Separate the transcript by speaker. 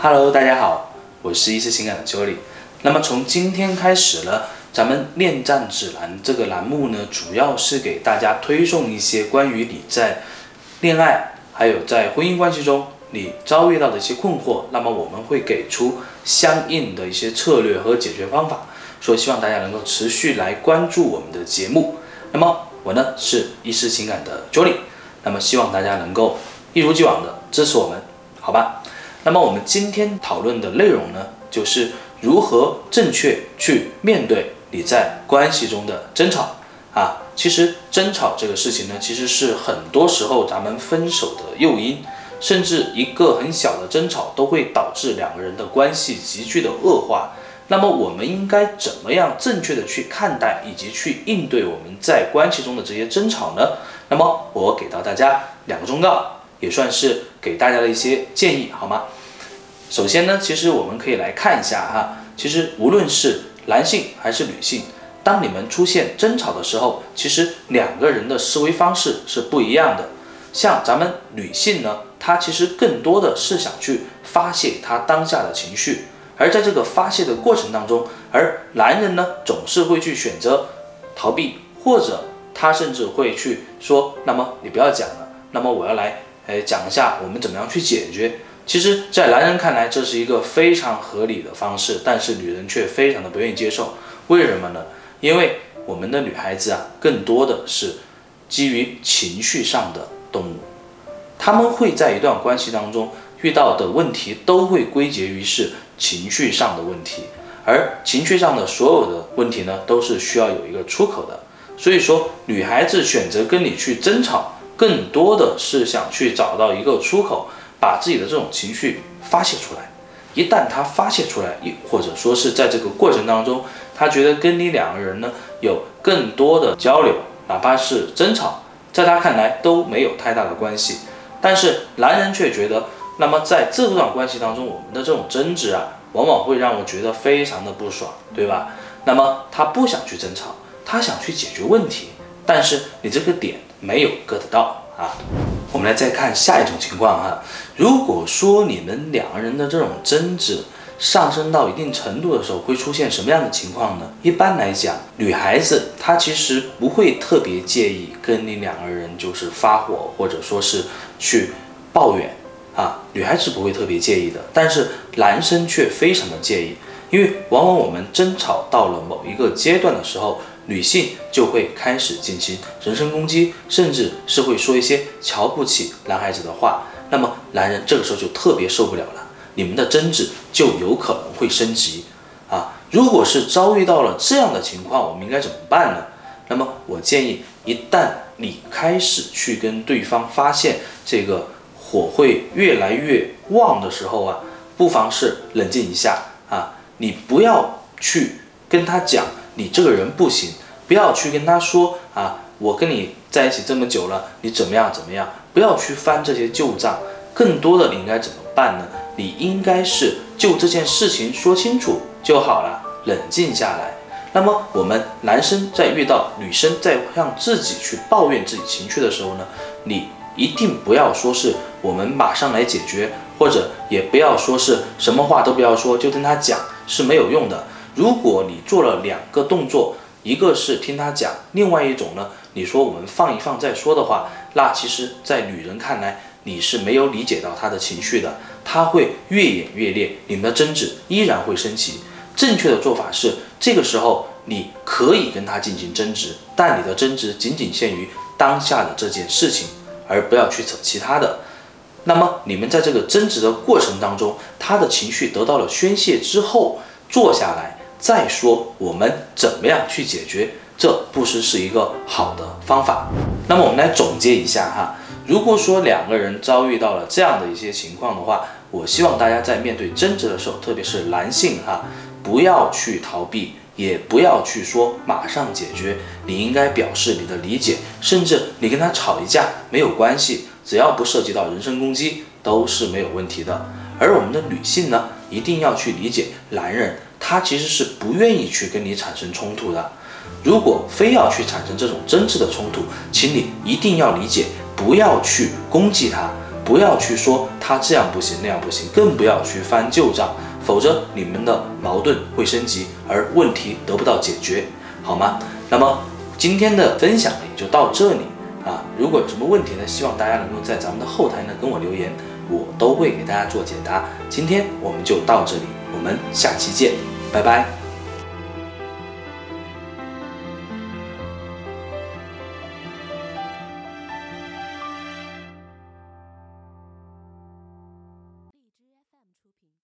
Speaker 1: Hello，大家好，我是一次情感的 Jolie。那么从今天开始呢，咱们恋战指南这个栏目呢，主要是给大家推送一些关于你在恋爱还有在婚姻关系中你遭遇到的一些困惑，那么我们会给出相应的一些策略和解决方法。所以希望大家能够持续来关注我们的节目。那么我呢是一丝情感的 Jolie，那么希望大家能够一如既往的支持我们，好吧？那么我们今天讨论的内容呢，就是如何正确去面对你在关系中的争吵啊。其实争吵这个事情呢，其实是很多时候咱们分手的诱因，甚至一个很小的争吵都会导致两个人的关系急剧的恶化。那么我们应该怎么样正确的去看待以及去应对我们在关系中的这些争吵呢？那么我给到大家两个忠告，也算是给大家的一些建议，好吗？首先呢，其实我们可以来看一下哈，其实无论是男性还是女性，当你们出现争吵的时候，其实两个人的思维方式是不一样的。像咱们女性呢，她其实更多的是想去发泄她当下的情绪。而在这个发泄的过程当中，而男人呢总是会去选择逃避，或者他甚至会去说：“那么你不要讲了，那么我要来，哎，讲一下我们怎么样去解决。”其实，在男人看来，这是一个非常合理的方式，但是女人却非常的不愿意接受。为什么呢？因为我们的女孩子啊，更多的是基于情绪上的动物，他们会在一段关系当中遇到的问题，都会归结于是。情绪上的问题，而情绪上的所有的问题呢，都是需要有一个出口的。所以说，女孩子选择跟你去争吵，更多的是想去找到一个出口，把自己的这种情绪发泄出来。一旦她发泄出来，或者说是在这个过程当中，她觉得跟你两个人呢有更多的交流，哪怕是争吵，在她看来都没有太大的关系。但是男人却觉得。那么在这段关系当中，我们的这种争执啊，往往会让我觉得非常的不爽，对吧？那么他不想去争吵，他想去解决问题，但是你这个点没有 get 到啊。我们来再看下一种情况哈，如果说你们两个人的这种争执上升到一定程度的时候，会出现什么样的情况呢？一般来讲，女孩子她其实不会特别介意跟你两个人就是发火，或者说是去抱怨。啊，女孩子不会特别介意的，但是男生却非常的介意，因为往往我们争吵到了某一个阶段的时候，女性就会开始进行人身攻击，甚至是会说一些瞧不起男孩子的话，那么男人这个时候就特别受不了了，你们的争执就有可能会升级啊。如果是遭遇到了这样的情况，我们应该怎么办呢？那么我建议，一旦你开始去跟对方发现这个。火会越来越旺的时候啊，不妨是冷静一下啊，你不要去跟他讲你这个人不行，不要去跟他说啊，我跟你在一起这么久了，你怎么样怎么样，不要去翻这些旧账。更多的你应该怎么办呢？你应该是就这件事情说清楚就好了，冷静下来。那么我们男生在遇到女生在向自己去抱怨自己情绪的时候呢，你。一定不要说是我们马上来解决，或者也不要说是什么话都不要说，就跟他讲是没有用的。如果你做了两个动作，一个是听他讲，另外一种呢，你说我们放一放再说的话，那其实，在女人看来，你是没有理解到她的情绪的，她会越演越烈，你们的争执依然会升级。正确的做法是，这个时候你可以跟他进行争执，但你的争执仅仅限于当下的这件事情。而不要去扯其他的，那么你们在这个争执的过程当中，他的情绪得到了宣泄之后，坐下来再说我们怎么样去解决，这不失是一个好的方法。那么我们来总结一下哈，如果说两个人遭遇到了这样的一些情况的话，我希望大家在面对争执的时候，特别是男性哈，不要去逃避。也不要去说马上解决，你应该表示你的理解，甚至你跟他吵一架没有关系，只要不涉及到人身攻击都是没有问题的。而我们的女性呢，一定要去理解男人，他其实是不愿意去跟你产生冲突的。如果非要去产生这种争执的冲突，请你一定要理解，不要去攻击他，不要去说他这样不行那样不行，更不要去翻旧账，否则你们的矛盾会升级，而问题得不到解决，好吗？那么今天的分享也就到这里啊。如果有什么问题呢，希望大家能够在咱们的后台呢跟我留言，我都会给大家做解答。今天我们就到这里，我们下期见，拜拜。